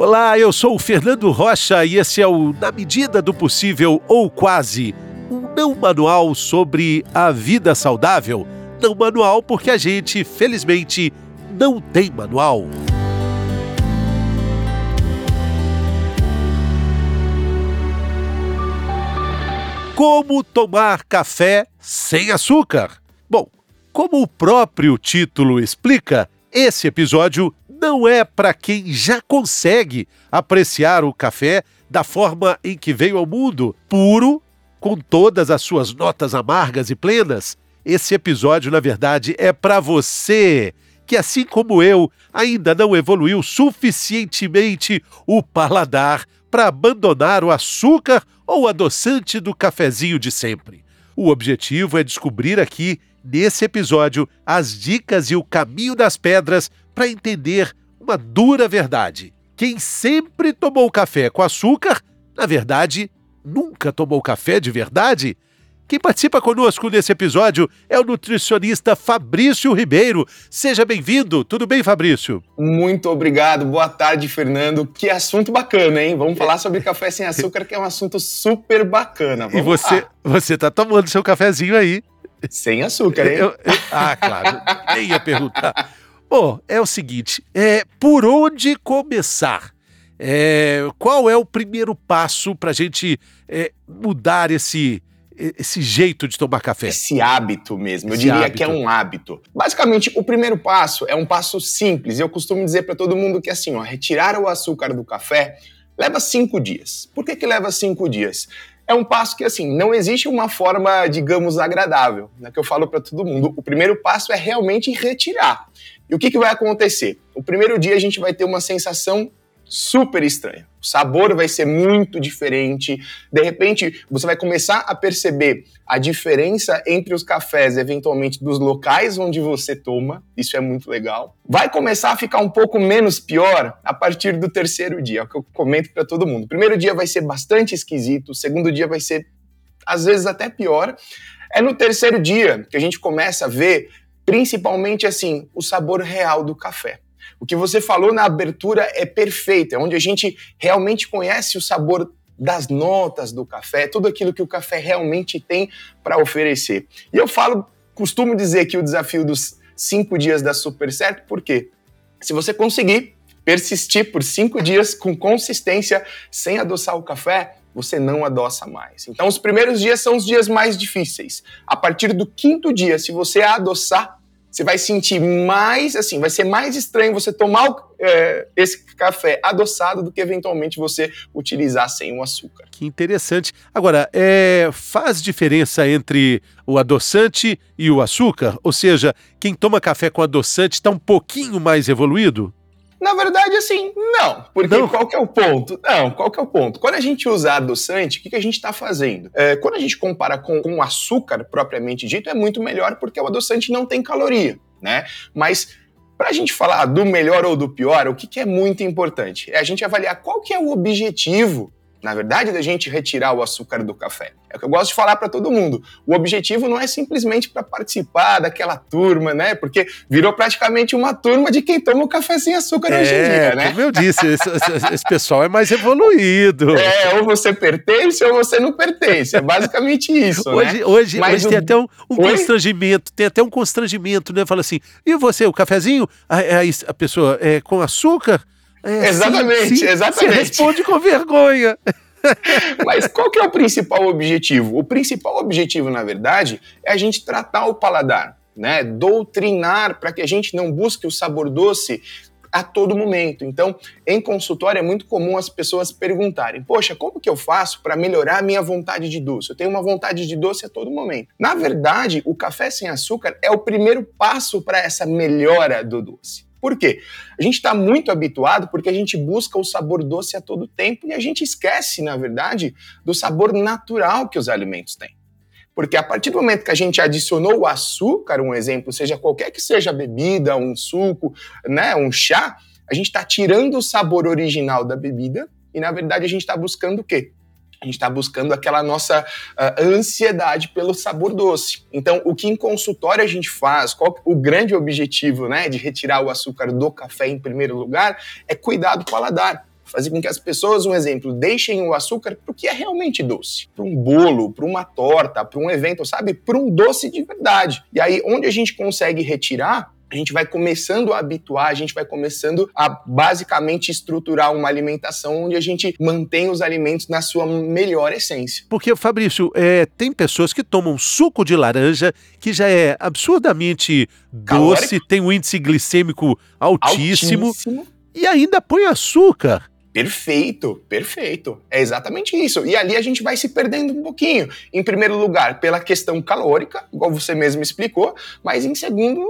Olá, eu sou o Fernando Rocha e esse é o Na Medida do Possível ou Quase, um não manual sobre a vida saudável. Não manual porque a gente, felizmente, não tem manual. Como tomar café sem açúcar? Bom, como o próprio título explica, esse episódio não é para quem já consegue apreciar o café da forma em que veio ao mundo, puro, com todas as suas notas amargas e plenas. Esse episódio, na verdade, é para você que, assim como eu, ainda não evoluiu suficientemente o paladar para abandonar o açúcar ou adoçante do cafezinho de sempre. O objetivo é descobrir aqui, nesse episódio, as dicas e o caminho das pedras para entender uma dura verdade. Quem sempre tomou café com açúcar, na verdade, nunca tomou café de verdade. Quem participa conosco nesse episódio é o nutricionista Fabrício Ribeiro. Seja bem-vindo. Tudo bem, Fabrício? Muito obrigado. Boa tarde, Fernando. Que assunto bacana, hein? Vamos falar sobre café sem açúcar, que é um assunto super bacana. Vamos e você, lá. você tá tomando seu cafezinho aí? Sem açúcar, hein? Eu, eu, ah, claro. Nem ia perguntar. Bom, é o seguinte: é, por onde começar? É, qual é o primeiro passo para a gente é, mudar esse, esse jeito de tomar café? Esse hábito mesmo, eu diria hábito. que é um hábito. Basicamente, o primeiro passo é um passo simples. Eu costumo dizer para todo mundo que assim, ó, retirar o açúcar do café leva cinco dias. Por que, que leva cinco dias? É um passo que, assim, não existe uma forma, digamos, agradável, né, que eu falo para todo mundo. O primeiro passo é realmente retirar. E o que, que vai acontecer? O primeiro dia a gente vai ter uma sensação super estranha. O sabor vai ser muito diferente. De repente, você vai começar a perceber a diferença entre os cafés, eventualmente, dos locais onde você toma. Isso é muito legal. Vai começar a ficar um pouco menos pior a partir do terceiro dia, é o que eu comento para todo mundo. O primeiro dia vai ser bastante esquisito, o segundo dia vai ser, às vezes, até pior. É no terceiro dia que a gente começa a ver, principalmente assim, o sabor real do café. O que você falou na abertura é perfeito, é onde a gente realmente conhece o sabor das notas do café, tudo aquilo que o café realmente tem para oferecer. E eu falo, costumo dizer que o desafio dos cinco dias dá super certo, porque se você conseguir persistir por cinco dias com consistência, sem adoçar o café, você não adoça mais. Então, os primeiros dias são os dias mais difíceis. A partir do quinto dia, se você adoçar, você vai sentir mais, assim, vai ser mais estranho você tomar é, esse café adoçado do que eventualmente você utilizar sem o açúcar. Que interessante. Agora, é, faz diferença entre o adoçante e o açúcar? Ou seja, quem toma café com adoçante está um pouquinho mais evoluído? Na verdade, assim, não. Porque não. qual que é o ponto? Não, qual que é o ponto? Quando a gente usa adoçante, o que, que a gente está fazendo? É, quando a gente compara com, com açúcar propriamente dito, é muito melhor porque o adoçante não tem caloria, né? Mas para a gente falar do melhor ou do pior, o que, que é muito importante? É a gente avaliar qual que é o objetivo na verdade, da gente retirar o açúcar do café. É o que eu gosto de falar para todo mundo. O objetivo não é simplesmente para participar daquela turma, né? Porque virou praticamente uma turma de quem toma o café sem açúcar é, hoje em dia, né? Como eu disse, esse, esse, pessoal é mais evoluído. É, ou você pertence ou você não pertence. É basicamente isso. hoje né? hoje, hoje o... tem até um, um constrangimento, tem até um constrangimento, né? Fala assim, e você, o cafezinho? A, a, a pessoa é com açúcar? É, exatamente, sim, sim, exatamente. Você responde com vergonha. Mas qual que é o principal objetivo? O principal objetivo, na verdade, é a gente tratar o paladar, né? Doutrinar para que a gente não busque o sabor doce a todo momento. Então, em consultório é muito comum as pessoas perguntarem: "Poxa, como que eu faço para melhorar a minha vontade de doce? Eu tenho uma vontade de doce a todo momento". Na verdade, o café sem açúcar é o primeiro passo para essa melhora do doce. Por quê? A gente está muito habituado porque a gente busca o sabor doce a todo tempo e a gente esquece, na verdade, do sabor natural que os alimentos têm. Porque a partir do momento que a gente adicionou o açúcar, um exemplo, seja qualquer que seja a bebida, um suco, né, um chá, a gente está tirando o sabor original da bebida e, na verdade, a gente está buscando o quê? A gente está buscando aquela nossa uh, ansiedade pelo sabor doce. Então, o que em consultório a gente faz, qual o grande objetivo né, de retirar o açúcar do café em primeiro lugar, é cuidar do paladar fazer com que as pessoas, um exemplo, deixem o açúcar para o que é realmente doce, para um bolo, para uma torta, para um evento, sabe, para um doce de verdade. E aí, onde a gente consegue retirar a gente vai começando a habituar, a gente vai começando a basicamente estruturar uma alimentação onde a gente mantém os alimentos na sua melhor essência. Porque, Fabrício, é, tem pessoas que tomam suco de laranja, que já é absurdamente Calórico. doce, tem um índice glicêmico altíssimo, altíssimo. e ainda põe açúcar. Perfeito, perfeito. É exatamente isso. E ali a gente vai se perdendo um pouquinho. Em primeiro lugar, pela questão calórica, igual você mesmo explicou, mas em segundo,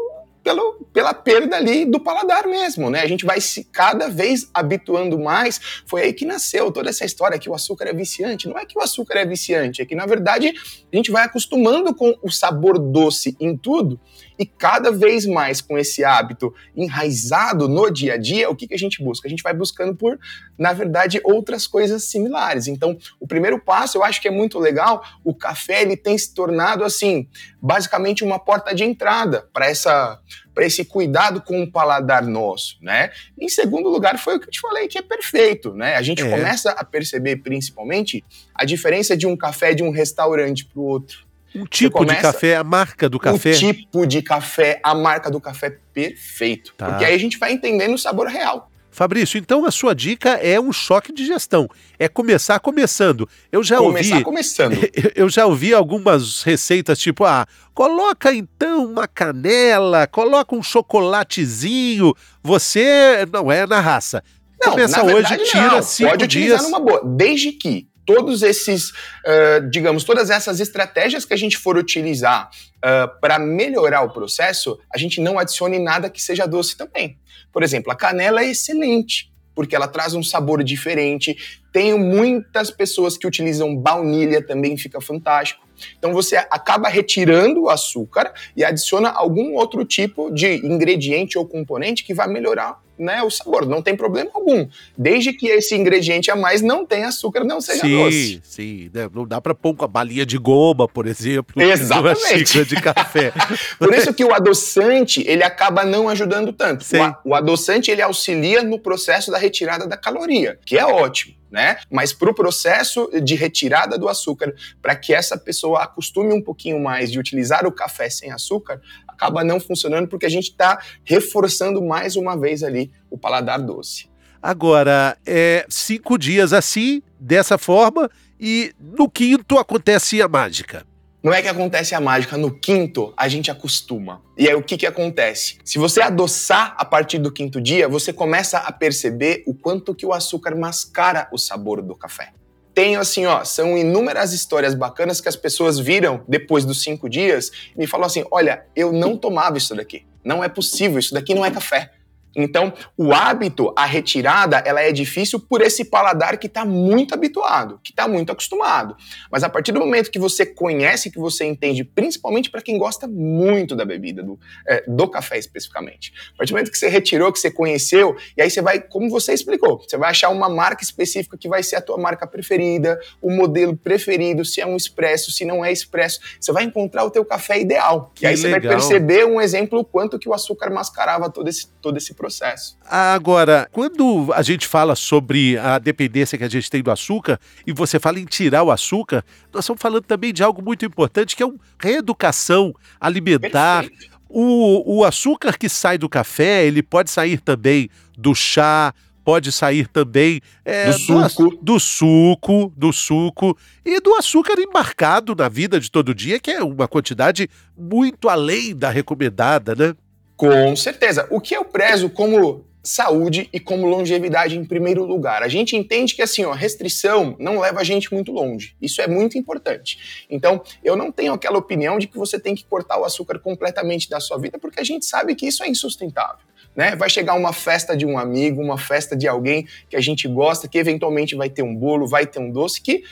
pelo, pela perda ali do paladar mesmo, né? A gente vai se cada vez habituando mais. Foi aí que nasceu toda essa história que o açúcar é viciante. Não é que o açúcar é viciante, é que na verdade a gente vai acostumando com o sabor doce em tudo e cada vez mais com esse hábito enraizado no dia a dia, o que, que a gente busca? A gente vai buscando por, na verdade, outras coisas similares. Então, o primeiro passo, eu acho que é muito legal, o café ele tem se tornado assim, basicamente uma porta de entrada para essa para esse cuidado com o paladar nosso, né? Em segundo lugar, foi o que eu te falei, que é perfeito, né? A gente é. começa a perceber, principalmente, a diferença de um café de um restaurante para o outro. Um tipo de café, a marca do café. O tipo de café, a marca do café perfeito. Tá. Porque aí a gente vai entendendo o sabor real. Fabrício, então a sua dica é um choque de gestão. É começar começando. Eu já começar ouvi. começando. Eu já ouvi algumas receitas tipo, ah, coloca então uma canela, coloca um chocolatezinho. Você não é na raça. Não, Começa hoje, tira não. cinco Pode utilizar dias. numa boa, desde que todos esses, uh, digamos, todas essas estratégias que a gente for utilizar uh, para melhorar o processo, a gente não adicione nada que seja doce também. Por exemplo, a canela é excelente, porque ela traz um sabor diferente. Tenho muitas pessoas que utilizam baunilha, também fica fantástico. Então você acaba retirando o açúcar e adiciona algum outro tipo de ingrediente ou componente que vai melhorar né, o sabor, não tem problema algum. Desde que esse ingrediente a mais não tenha açúcar, não seja sim, doce. Sim, sim. Né, não dá para pôr a balinha de goma, por exemplo, Exatamente. numa xícara de café. por isso que o adoçante, ele acaba não ajudando tanto. O, o adoçante, ele auxilia no processo da retirada da caloria, que é ótimo né? Mas para o processo de retirada do açúcar, para que essa pessoa acostume um pouquinho mais de utilizar o café sem açúcar, acaba não funcionando porque a gente está reforçando mais uma vez ali o paladar doce. Agora, é cinco dias assim, dessa forma, e no quinto acontece a mágica. Não é que acontece a mágica, no quinto a gente acostuma. E aí o que, que acontece? Se você adoçar a partir do quinto dia, você começa a perceber o quanto que o açúcar mascara o sabor do café. Tenho assim, ó, são inúmeras histórias bacanas que as pessoas viram depois dos cinco dias e me falam assim: olha, eu não tomava isso daqui. Não é possível, isso daqui não é café. Então, o hábito, a retirada, ela é difícil por esse paladar que está muito habituado, que está muito acostumado. Mas a partir do momento que você conhece, que você entende, principalmente para quem gosta muito da bebida, do, é, do café especificamente, a partir do momento que você retirou, que você conheceu, e aí você vai, como você explicou, você vai achar uma marca específica que vai ser a tua marca preferida, o modelo preferido, se é um expresso, se não é expresso, você vai encontrar o teu café ideal. Que e aí legal. você vai perceber um exemplo o quanto que o açúcar mascarava todo esse, todo esse processo. Agora, quando a gente fala sobre a dependência que a gente tem do açúcar e você fala em tirar o açúcar, nós estamos falando também de algo muito importante que é uma reeducação alimentar. O, o açúcar que sai do café, ele pode sair também do chá, pode sair também é, do, suco. Do, do, suco, do suco e do açúcar embarcado na vida de todo dia, que é uma quantidade muito além da recomendada, né? Com certeza. O que eu prezo como saúde e como longevidade em primeiro lugar. A gente entende que assim, ó, restrição não leva a gente muito longe. Isso é muito importante. Então, eu não tenho aquela opinião de que você tem que cortar o açúcar completamente da sua vida, porque a gente sabe que isso é insustentável. Né? Vai chegar uma festa de um amigo, uma festa de alguém que a gente gosta, que eventualmente vai ter um bolo, vai ter um doce, que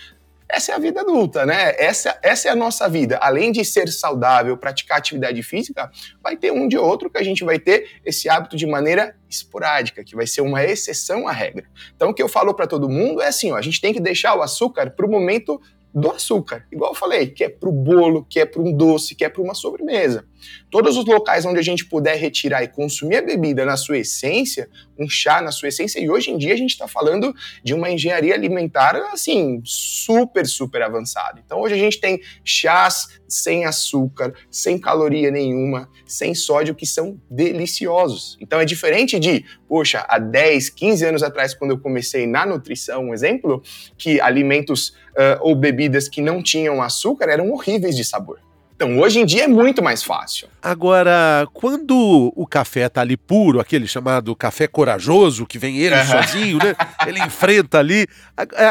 essa é a vida adulta, né? Essa, essa é a nossa vida. Além de ser saudável, praticar atividade física, vai ter um de outro que a gente vai ter esse hábito de maneira esporádica, que vai ser uma exceção à regra. Então, o que eu falo para todo mundo é assim: ó, a gente tem que deixar o açúcar para o momento do açúcar. Igual eu falei, que é para o bolo, que é para um doce, que é para uma sobremesa. Todos os locais onde a gente puder retirar e consumir a bebida na sua essência, um chá na sua essência, e hoje em dia a gente está falando de uma engenharia alimentar, assim, super, super avançada. Então hoje a gente tem chás sem açúcar, sem caloria nenhuma, sem sódio, que são deliciosos. Então é diferente de, poxa, há 10, 15 anos atrás, quando eu comecei na nutrição, um exemplo, que alimentos uh, ou bebidas que não tinham açúcar eram horríveis de sabor. Então, hoje em dia é muito mais fácil. Agora, quando o café tá ali puro, aquele chamado café corajoso, que vem ele uhum. sozinho, né? Ele enfrenta ali,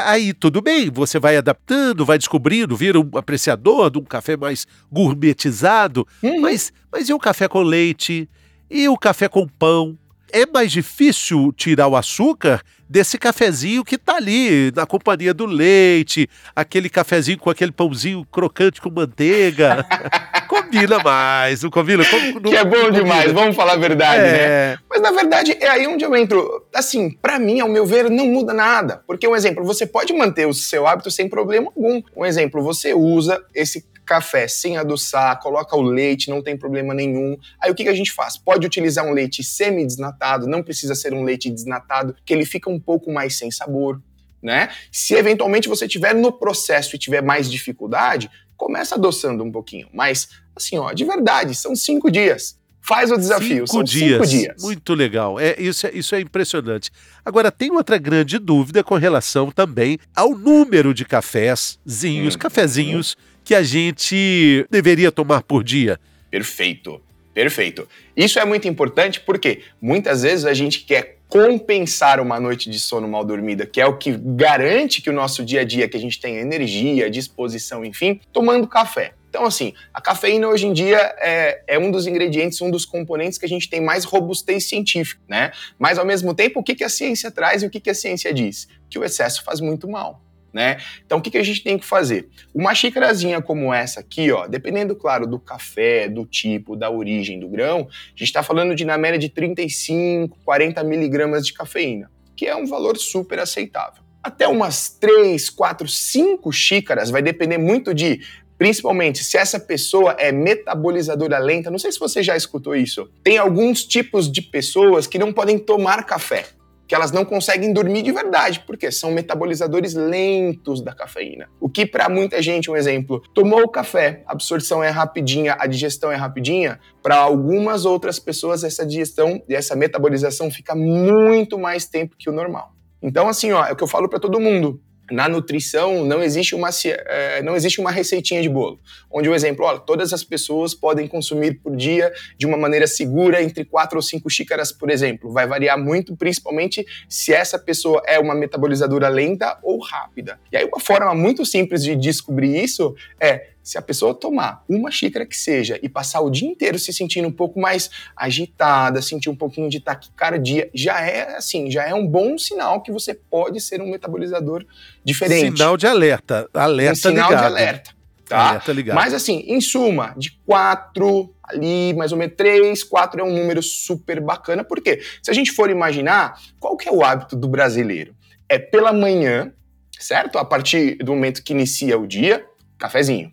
aí tudo bem, você vai adaptando, vai descobrindo, vira um apreciador de um café mais gourmetizado. Uhum. Mas, mas e o café com leite? E o café com pão? É mais difícil tirar o açúcar desse cafezinho que tá ali na companhia do leite, aquele cafezinho com aquele pãozinho crocante com manteiga. combina mais, não combina? Como, não, que é bom demais, vamos falar a verdade, né? é... né? Mas na verdade é aí onde eu entro. Assim, para mim, ao meu ver, não muda nada. Porque um exemplo, você pode manter o seu hábito sem problema algum. Um exemplo, você usa esse café sem adoçar, coloca o leite, não tem problema nenhum. Aí o que, que a gente faz? Pode utilizar um leite semi-desnatado, não precisa ser um leite desnatado, que ele fica um pouco mais sem sabor. Né? Se eventualmente você tiver no processo e tiver mais dificuldade, começa adoçando um pouquinho. Mas, assim, ó, de verdade, são cinco dias. Faz o desafio. Cinco, São dias. cinco dias. Muito legal. É, isso, é, isso é impressionante. Agora, tem outra grande dúvida com relação também ao número de cafézinhos, hum. cafezinhos que a gente deveria tomar por dia? Perfeito, perfeito. Isso é muito importante porque muitas vezes a gente quer compensar uma noite de sono mal dormida, que é o que garante que o nosso dia a dia, que a gente tenha energia, disposição, enfim, tomando café. Então, assim, a cafeína hoje em dia é, é, um dos ingredientes, um dos componentes que a gente tem mais robustez científica, né? Mas, ao mesmo tempo, o que, que a ciência traz e o que, que a ciência diz? Que o excesso faz muito mal né? Então, o que, que a gente tem que fazer? Uma xícarazinha como essa aqui, ó, dependendo, claro, do café, do tipo, da origem do grão, a gente está falando de, na média, de 35, 40 miligramas de cafeína, que é um valor super aceitável. Até umas 3, 4, 5 xícaras, vai depender muito de Principalmente se essa pessoa é metabolizadora lenta, não sei se você já escutou isso. Tem alguns tipos de pessoas que não podem tomar café que elas não conseguem dormir de verdade, porque são metabolizadores lentos da cafeína. O que para muita gente, um exemplo, tomou o café, a absorção é rapidinha, a digestão é rapidinha, para algumas outras pessoas essa digestão e essa metabolização fica muito mais tempo que o normal. Então assim, ó, é o que eu falo para todo mundo na nutrição não existe uma é, não existe uma receitinha de bolo, onde o exemplo, olha, todas as pessoas podem consumir por dia de uma maneira segura entre quatro ou cinco xícaras, por exemplo. Vai variar muito, principalmente se essa pessoa é uma metabolizadora lenta ou rápida. E aí uma forma muito simples de descobrir isso é se a pessoa tomar uma xícara que seja e passar o dia inteiro se sentindo um pouco mais agitada, sentir um pouquinho de taquicardia, já é assim, já é um bom sinal que você pode ser um metabolizador diferente. Sinal de alerta, alerta um sinal ligado. de alerta. Tá? Alerta ligado. Mas assim, em suma, de quatro ali, mais ou menos três, quatro é um número super bacana, porque se a gente for imaginar, qual que é o hábito do brasileiro? É pela manhã, certo? A partir do momento que inicia o dia, cafezinho.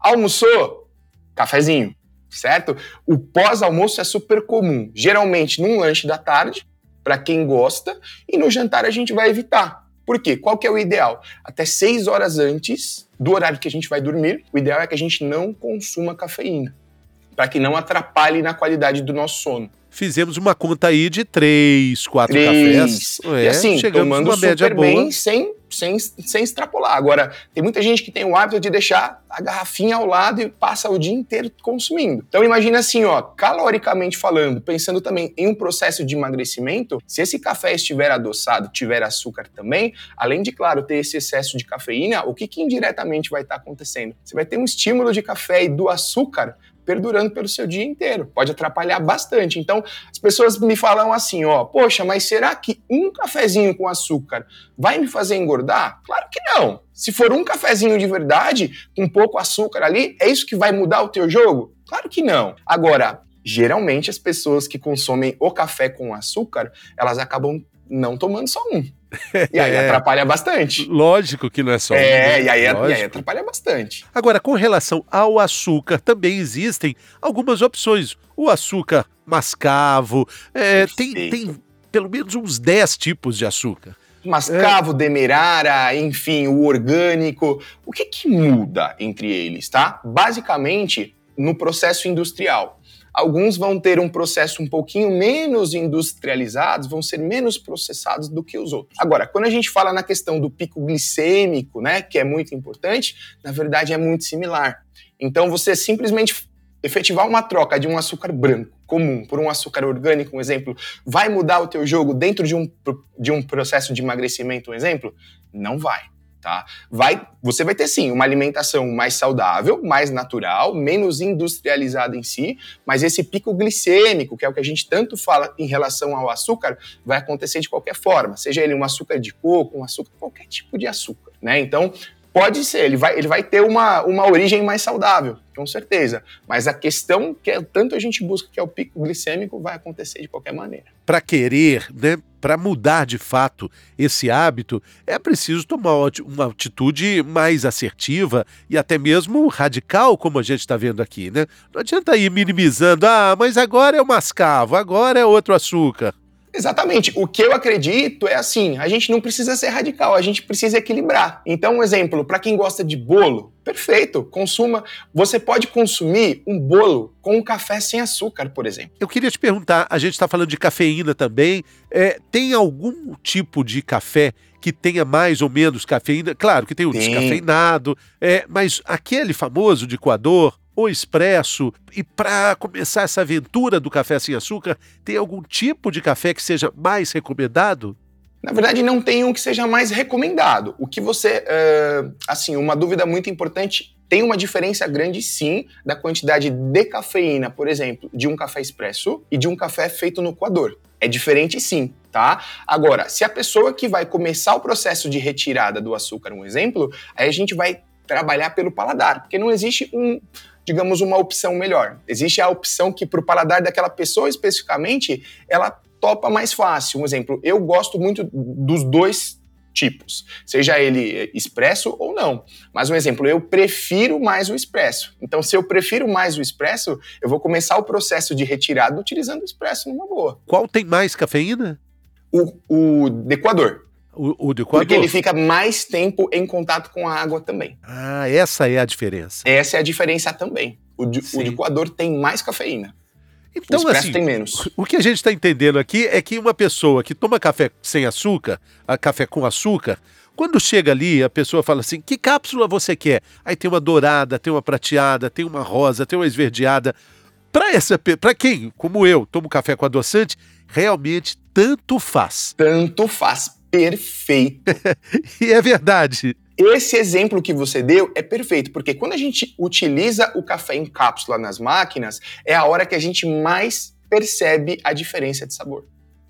Almoçou? Cafezinho, certo? O pós-almoço é super comum. Geralmente num lanche da tarde, para quem gosta, e no jantar a gente vai evitar. Por quê? Qual que é o ideal? Até seis horas antes do horário que a gente vai dormir, o ideal é que a gente não consuma cafeína, para que não atrapalhe na qualidade do nosso sono fizemos uma conta aí de três, quatro três. cafés. É, e assim, chegamos tomando uma média super boa. bem, sem, sem, sem extrapolar. Agora, tem muita gente que tem o hábito de deixar a garrafinha ao lado e passa o dia inteiro consumindo. Então imagina assim, ó, caloricamente falando, pensando também em um processo de emagrecimento, se esse café estiver adoçado, tiver açúcar também, além de, claro, ter esse excesso de cafeína, o que, que indiretamente vai estar acontecendo? Você vai ter um estímulo de café e do açúcar perdurando pelo seu dia inteiro. Pode atrapalhar bastante. Então, as pessoas me falam assim, ó, poxa, mas será que um cafezinho com açúcar vai me fazer engordar? Claro que não. Se for um cafezinho de verdade, com pouco açúcar ali, é isso que vai mudar o teu jogo? Claro que não. Agora, geralmente as pessoas que consomem o café com açúcar, elas acabam não tomando só um. E aí é. atrapalha bastante. Lógico que não é só. É, um, e, aí, e aí atrapalha bastante. Agora, com relação ao açúcar, também existem algumas opções. O açúcar mascavo, é, tem, tem pelo menos uns 10 tipos de açúcar. Mascavo, é. demerara, enfim, o orgânico. O que, que muda entre eles, tá? Basicamente, no processo industrial. Alguns vão ter um processo um pouquinho menos industrializado, vão ser menos processados do que os outros. Agora, quando a gente fala na questão do pico glicêmico, né, que é muito importante, na verdade é muito similar. Então, você simplesmente efetivar uma troca de um açúcar branco comum por um açúcar orgânico, um exemplo, vai mudar o teu jogo dentro de um, de um processo de emagrecimento, um exemplo? Não vai. Tá? Vai, você vai ter sim uma alimentação mais saudável, mais natural, menos industrializada em si, mas esse pico glicêmico, que é o que a gente tanto fala em relação ao açúcar, vai acontecer de qualquer forma, seja ele um açúcar de coco, um açúcar, qualquer tipo de açúcar, né? Então, Pode ser, ele vai, ele vai ter uma, uma origem mais saudável, com certeza. Mas a questão que é, tanto a gente busca, que é o pico glicêmico, vai acontecer de qualquer maneira. Para querer, né, para mudar de fato esse hábito, é preciso tomar uma atitude mais assertiva e até mesmo radical, como a gente está vendo aqui. Né? Não adianta ir minimizando, ah, mas agora é o mascavo, agora é outro açúcar. Exatamente. O que eu acredito é assim: a gente não precisa ser radical, a gente precisa equilibrar. Então, um exemplo, para quem gosta de bolo, perfeito, consuma. Você pode consumir um bolo com um café sem açúcar, por exemplo. Eu queria te perguntar: a gente está falando de cafeína também. É, tem algum tipo de café que tenha mais ou menos cafeína? Claro que tem o tem. descafeinado, é, mas aquele famoso de coador, o expresso. E para começar essa aventura do café sem açúcar, tem algum tipo de café que seja mais recomendado? Na verdade, não tem um que seja mais recomendado. O que você. Uh, assim, uma dúvida muito importante: tem uma diferença grande, sim, da quantidade de cafeína, por exemplo, de um café expresso e de um café feito no coador. É diferente, sim, tá? Agora, se a pessoa que vai começar o processo de retirada do açúcar, um exemplo, aí a gente vai trabalhar pelo paladar, porque não existe um, digamos, uma opção melhor. Existe a opção que, para o paladar daquela pessoa especificamente, ela topa mais fácil. Um exemplo, eu gosto muito dos dois tipos, seja ele expresso ou não. Mas um exemplo, eu prefiro mais o expresso. Então, se eu prefiro mais o expresso, eu vou começar o processo de retirada utilizando o expresso numa boa. Qual tem mais cafeína? O, o decoador. O, o de. Porque ele fica mais tempo em contato com a água também. Ah, essa é a diferença. Essa é a diferença também. O de, o de Equador tem mais cafeína. Então, o assim, tem menos. O que a gente está entendendo aqui é que uma pessoa que toma café sem açúcar, café com açúcar, quando chega ali, a pessoa fala assim: que cápsula você quer? Aí tem uma dourada, tem uma prateada, tem uma rosa, tem uma esverdeada. Para essa, para quem, como eu, tomo café com adoçante, realmente tanto faz. Tanto faz perfeito. e é verdade. Esse exemplo que você deu é perfeito, porque quando a gente utiliza o café em cápsula nas máquinas, é a hora que a gente mais percebe a diferença de sabor.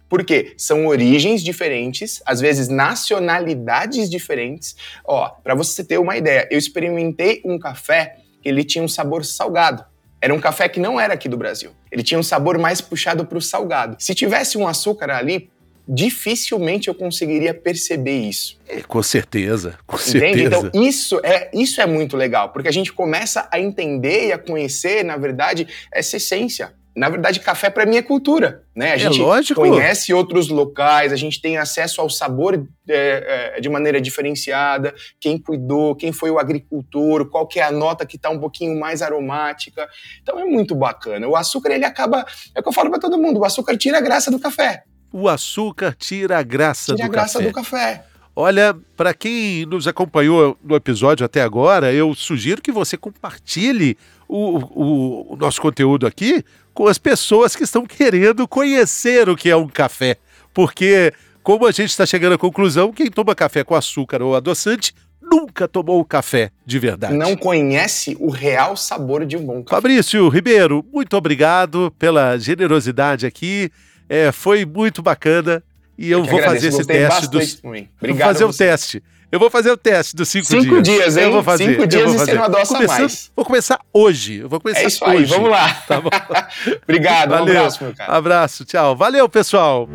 Porque são origens diferentes, às vezes nacionalidades diferentes. Ó, para você ter uma ideia, eu experimentei um café que ele tinha um sabor salgado. Era um café que não era aqui do Brasil. Ele tinha um sabor mais puxado para o salgado. Se tivesse um açúcar ali, dificilmente eu conseguiria perceber isso. É, com certeza, com Entende? certeza. Então, isso é, isso é muito legal, porque a gente começa a entender e a conhecer, na verdade, essa essência. Na verdade, café para mim é cultura, né? A é gente lógico. conhece outros locais, a gente tem acesso ao sabor é, é, de maneira diferenciada, quem cuidou, quem foi o agricultor, qual que é a nota que está um pouquinho mais aromática. Então é muito bacana. O açúcar ele acaba, é o que eu falo para todo mundo, o açúcar tira a graça do café o açúcar tira a graça, tira do, a graça café. do café. Olha, para quem nos acompanhou no episódio até agora, eu sugiro que você compartilhe o, o, o nosso conteúdo aqui com as pessoas que estão querendo conhecer o que é um café. Porque, como a gente está chegando à conclusão, quem toma café com açúcar ou adoçante nunca tomou café de verdade. Não conhece o real sabor de um bom café. Fabrício Ribeiro, muito obrigado pela generosidade aqui. É, foi muito bacana e eu, eu vou fazer esse teste dos. Vou fazer o teste. Eu vou fazer o teste dos cinco, cinco dias. Cinco dias, hein? Eu vou fazer. Cinco dias e você não adoça mais. Vou começar hoje. Eu vou começar é isso hoje. aí, vamos lá. Tá? Obrigado, Valeu. um abraço, meu cara. Abraço, tchau. Valeu, pessoal.